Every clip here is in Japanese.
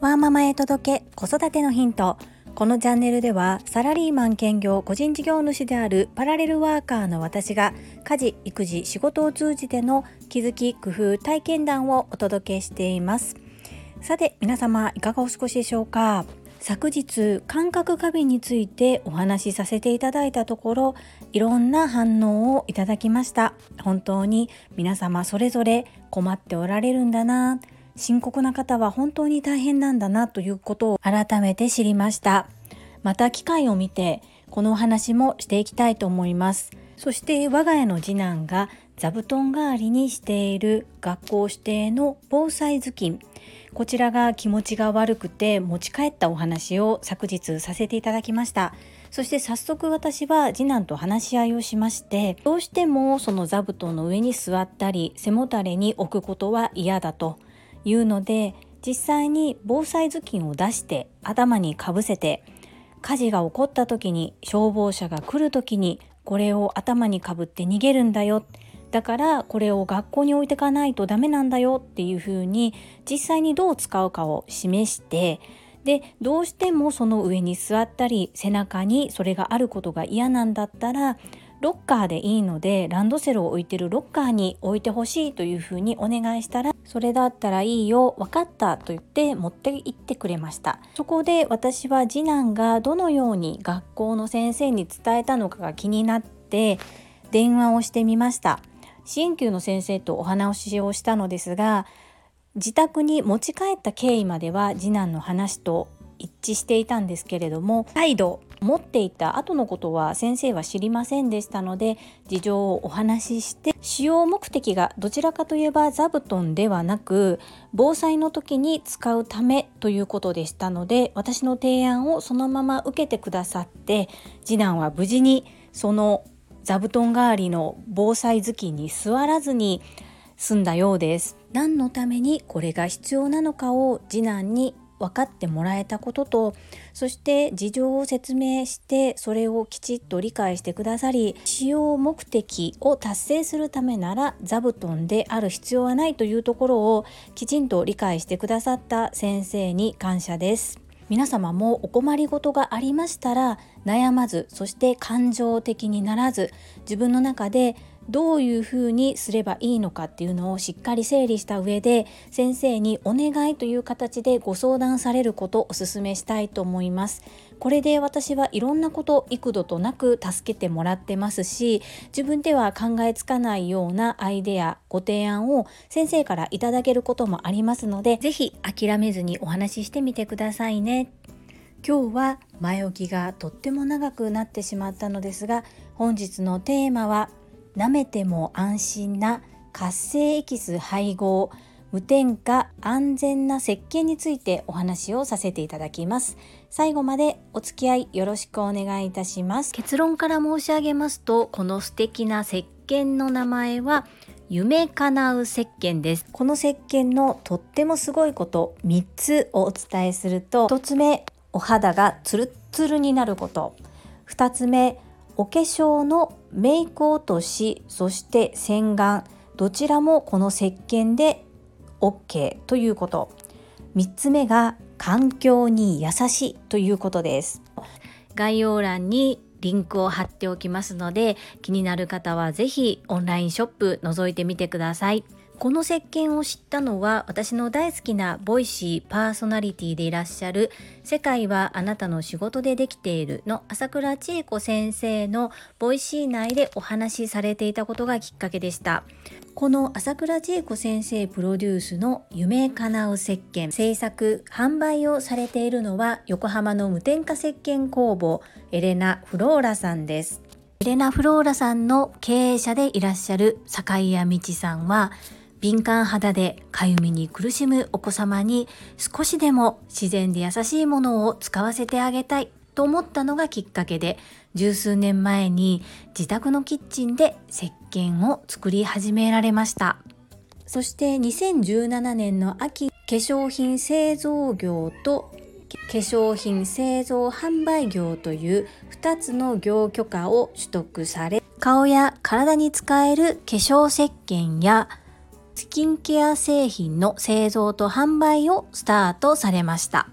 ワーママへ届け子育てのヒント。このチャンネルではサラリーマン兼業個人事業主であるパラレルワーカーの私が家事育児仕事を通じての気づき工夫体験談をお届けしています。さて皆様いかがお過ごしでしょうか？昨日感覚過敏についてお話しさせていただいたところいろんな反応をいただきました。本当に皆様それぞれ困っておられるんだな。深刻な方は本当に大変なんだなということを改めて知りました。また機会を見てこのお話もしていきたいと思います。そして我が家の次男が座布団代わりにしている学校指定の防災頭巾。こちらが気持ちが悪くて持ち帰ったお話を昨日させていただきました。そして早速私は次男と話し合いをしましてどうしてもその座布団の上に座ったり背もたれに置くことは嫌だというので実際に防災頭巾を出して頭にかぶせて火事が起こった時に消防車が来る時にこれを頭にかぶって逃げるんだよ。だからこれを学校に置いてかないとダメなんだよっていうふうに実際にどう使うかを示してでどうしてもその上に座ったり背中にそれがあることが嫌なんだったらロッカーでいいのでランドセルを置いてるロッカーに置いてほしいというふうにお願いしたらそれだったらいいよ分かったと言って持って行ってくれました。そこで私は次男がどのように学校の先生に伝えたのかが気になって電話をしてみました。支援級の先生とお話をしたのですが自宅に持ち帰った経緯までは次男の話と一致していたんですけれども再度持っていた後のことは先生は知りませんでしたので事情をお話しして使用目的がどちらかといえば座布団ではなく防災の時に使うためということでしたので私の提案をそのまま受けてくださって次男は無事にその座布団代わりの防災頭巾に座らずに済んだようです何のためにこれが必要なのかを次男に分かってもらえたこととそして事情を説明してそれをきちっと理解してくださり使用目的を達成するためなら座布団である必要はないというところをきちんと理解してくださった先生に感謝です。皆様もお困りごとがありましたら悩まずそして感情的にならず自分の中でどういうふうにすればいいのかっていうのをしっかり整理した上で先生にお願いという形でご相談されることをお勧めしたいと思います。これで私はいろんなこと幾度となく助けてもらってますし自分では考えつかないようなアイデアご提案を先生からいただけることもありますので是非諦めずにお話ししてみてくださいね。今日は前置きがとっても長くなってしまったのですが本日のテーマは舐めても安心な活性エキス配合。無添加安全な石鹸についてお話をさせていただきます。最後までお付き合いよろしくお願いいたします。結論から申し上げますとこの素敵な石鹸の名前は夢叶う石鹸です。この石鹸のとってもすごいこと3つをお伝えすると1つ目お肌がツルッツルになること。2つ目お化粧のメイク落としそして洗顔。どちらもこの石鹸で OK ということ3つ目が環境に優しいということです概要欄にリンクを貼っておきますので気になる方は是非オンラインショップ覗いてみてください。この石鹸を知ったのは私の大好きなボイシーパーソナリティでいらっしゃる「世界はあなたの仕事でできている」の朝倉千恵子先生のVoicy 内でお話しされていたことがきっかけでした。この朝倉千恵子先生プロデュースの夢叶う石鹸制作販売をされているのは横浜の無添加石鹸工房エレナ・フローラさんです。エレナ・フローラさんの経営者でいらっしゃる坂井谷美智さんは敏感肌でかゆみに苦しむお子様に少しでも自然で優しいものを使わせてあげたいと思ったのがきっかけで十数年前に自宅のキッチンで石鹸を作り始められました。そして2017年の秋化粧品製造業と化粧品製造販売業という2つの業許可を取得され顔や体に使える化粧石鹸やスキンケア製品の製造と販売をスタートされました。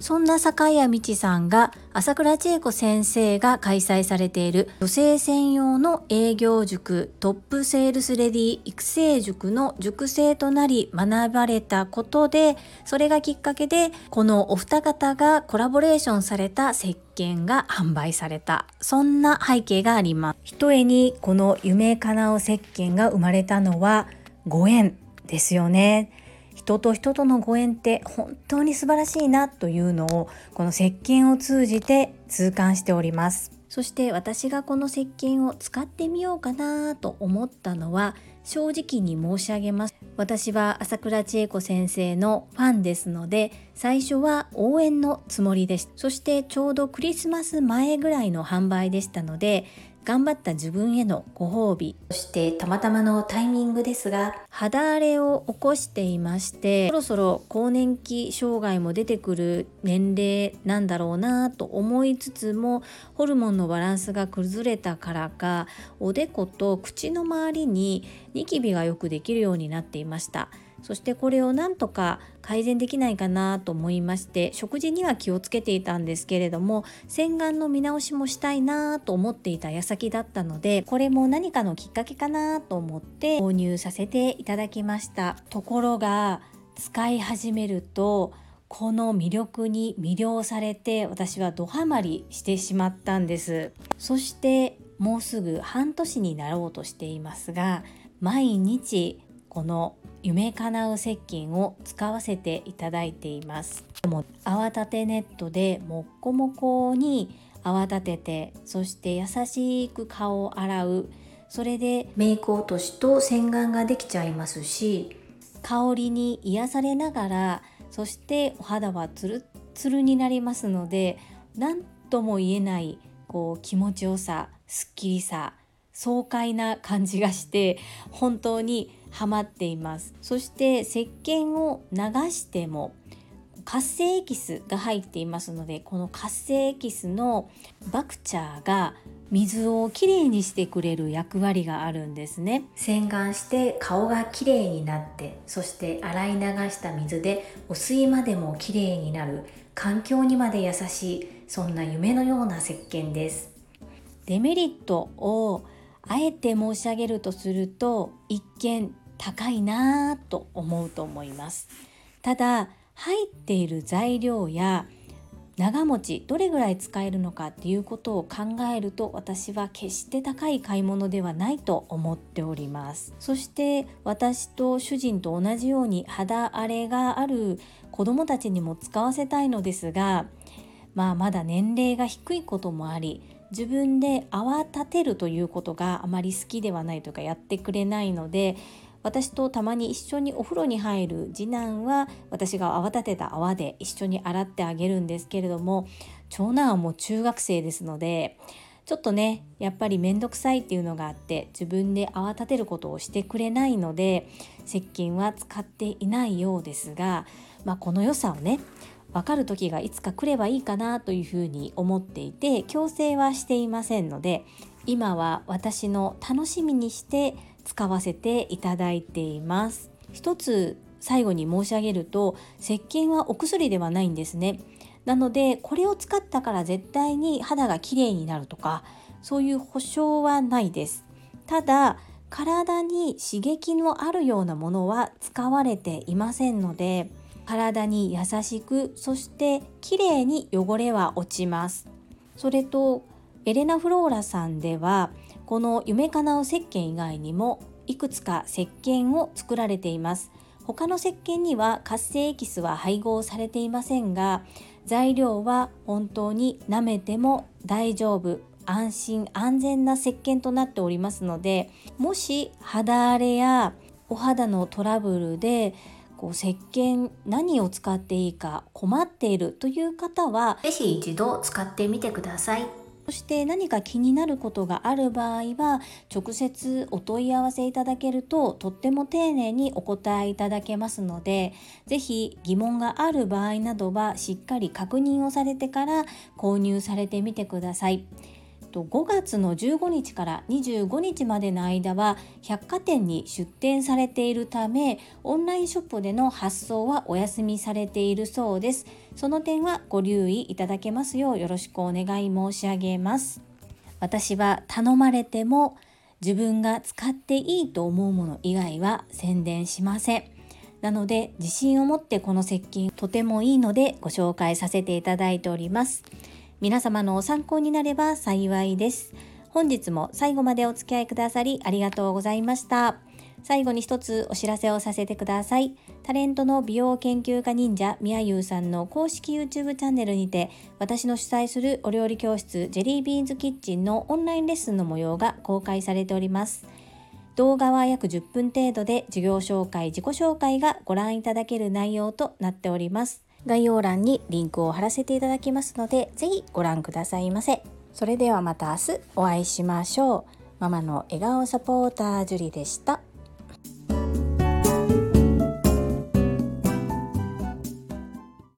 そんな坂谷道さんが朝倉千恵子先生が開催されている女性専用の営業塾トップセールスレディ育成塾の塾生となり学ばれたことでそれがきっかけでこのお二方がコラボレーションされた石鹸が販売されたそんな背景があります。ひとえにこの夢かなう石鹸が生まれたのはご縁ですよね。人と人とのご縁って本当に素晴らしいなというのをこの石鹸を通じて痛感しておりますそして私がこの石鹸を使ってみようかなと思ったのは正直に申し上げます私は朝倉千恵子先生のファンですので最初は応援のつもりでしたそしてちょうどクリスマス前ぐらいの販売でしたので頑張った自分へのご褒美そしてたまたまのタイミングですが肌荒れを起こしていましてそろそろ更年期障害も出てくる年齢なんだろうなと思いつつもホルモンのバランスが崩れたからかおでこと口の周りにニキビがよくできるようになっていました。そしてこれをなんとか改善できないかなと思いまして食事には気をつけていたんですけれども洗顔の見直しもしたいなと思っていた矢先だったのでこれも何かのきっかけかなと思って購入させていただきました。ところが使い始めるとこの魅力に魅了されて私はドハマりしてしまったんです。そしてもうすぐ半年になろうとしていますが毎日この夢かなう石鹸を使わせていただいています。も泡立てネットでもっこもこに泡立ててそして優しく顔を洗う。それでメイク落としと洗顔ができちゃいますし香りに癒されながらそしてお肌はツルツルになりますので何とも言えないこう気持ちよさすっきりさ爽快な感じがして本当にハマっています。そして石鹸を流しても活性エキスが入っていますのでこの活性エキスのバクチャーが水をきれいにしてくれる役割があるんですね。洗顔して顔がきれいになってそして洗い流した水でお水までもきれいになる環境にまで優しいそんな夢のような石鹸です。デメリットをあえて申し上げるとすると一見高いなぁと思うと思います。ただ入っている材料や長持ちどれぐらい使えるのかっていうことを考えると私は決して高い買い物ではないと思っております。そして私と主人と同じように肌荒れがある子供たちにも使わせたいのですがまあまだ年齢が低いこともあり自分で泡立てるということがあまり好きではないというかやってくれないので私とたまに一緒にお風呂に入る次男は私が泡立てた泡で一緒に洗ってあげるんですけれども長男はもう中学生ですのでちょっとねやっぱり面倒くさいっていうのがあって自分で泡立てることをしてくれないので石鹸は使っていないようですが、まあ、この良さをね分かる時がいつか来ればいいかなというふうに思っていて強制はしていませんので今は私の楽しみにして使わせていただいています。一つ最後に申し上げると石鹸はお薬ではないんですね。なのでこれを使ったから絶対に肌がきれいになるとかそういう保証はないです。ただ体に刺激のあるようなものは使われていませんので体に優しくそしてきれいに汚れは落ちます。それとエレナ・フローラさんではこの夢かなう石鹸以外にもいくつか石鹸を作られています他の石鹸には活性エキスは配合されていませんが材料は本当に舐めても大丈夫安心安全な石鹸となっておりますのでもし肌荒れやお肌のトラブルでこう石鹸何を使っていいか困っているという方は是非一度使ってみてください。そして何か気になることがある場合は直接お問い合わせいただけるととっても丁寧にお答えいただけますので是非疑問がある場合などはしっかり確認をされてから購入されてみてください。と5月の15日から25日までの間は百貨店に出店されているためオンラインショップでの発送はお休みされているそうです。その点はご留意いただけますようよろしくお願い申し上げます。私は頼まれても自分が使っていいと思うもの以外は宣伝しません。なので自信を持ってこの接近とてもいいのでご紹介させていただいております。皆様のお参考になれば幸いです。本日も最後までお付き合いくださりありがとうございました。最後に一つお知らせをさせてください。タレントの美容研究家忍者みやゆうさんの公式 YouTube チャンネルにて私の主催するお料理教室ジェリービーンズキッチンのオンラインレッスンの模様が公開されております。動画は約10分程度で授業紹介、自己紹介がご覧いただける内容となっております。概要欄にリンクを貼らせていただきますので、ぜひご覧くださいませ。それではまた明日お会いしましょう。ママの笑顔サポータージュリでした。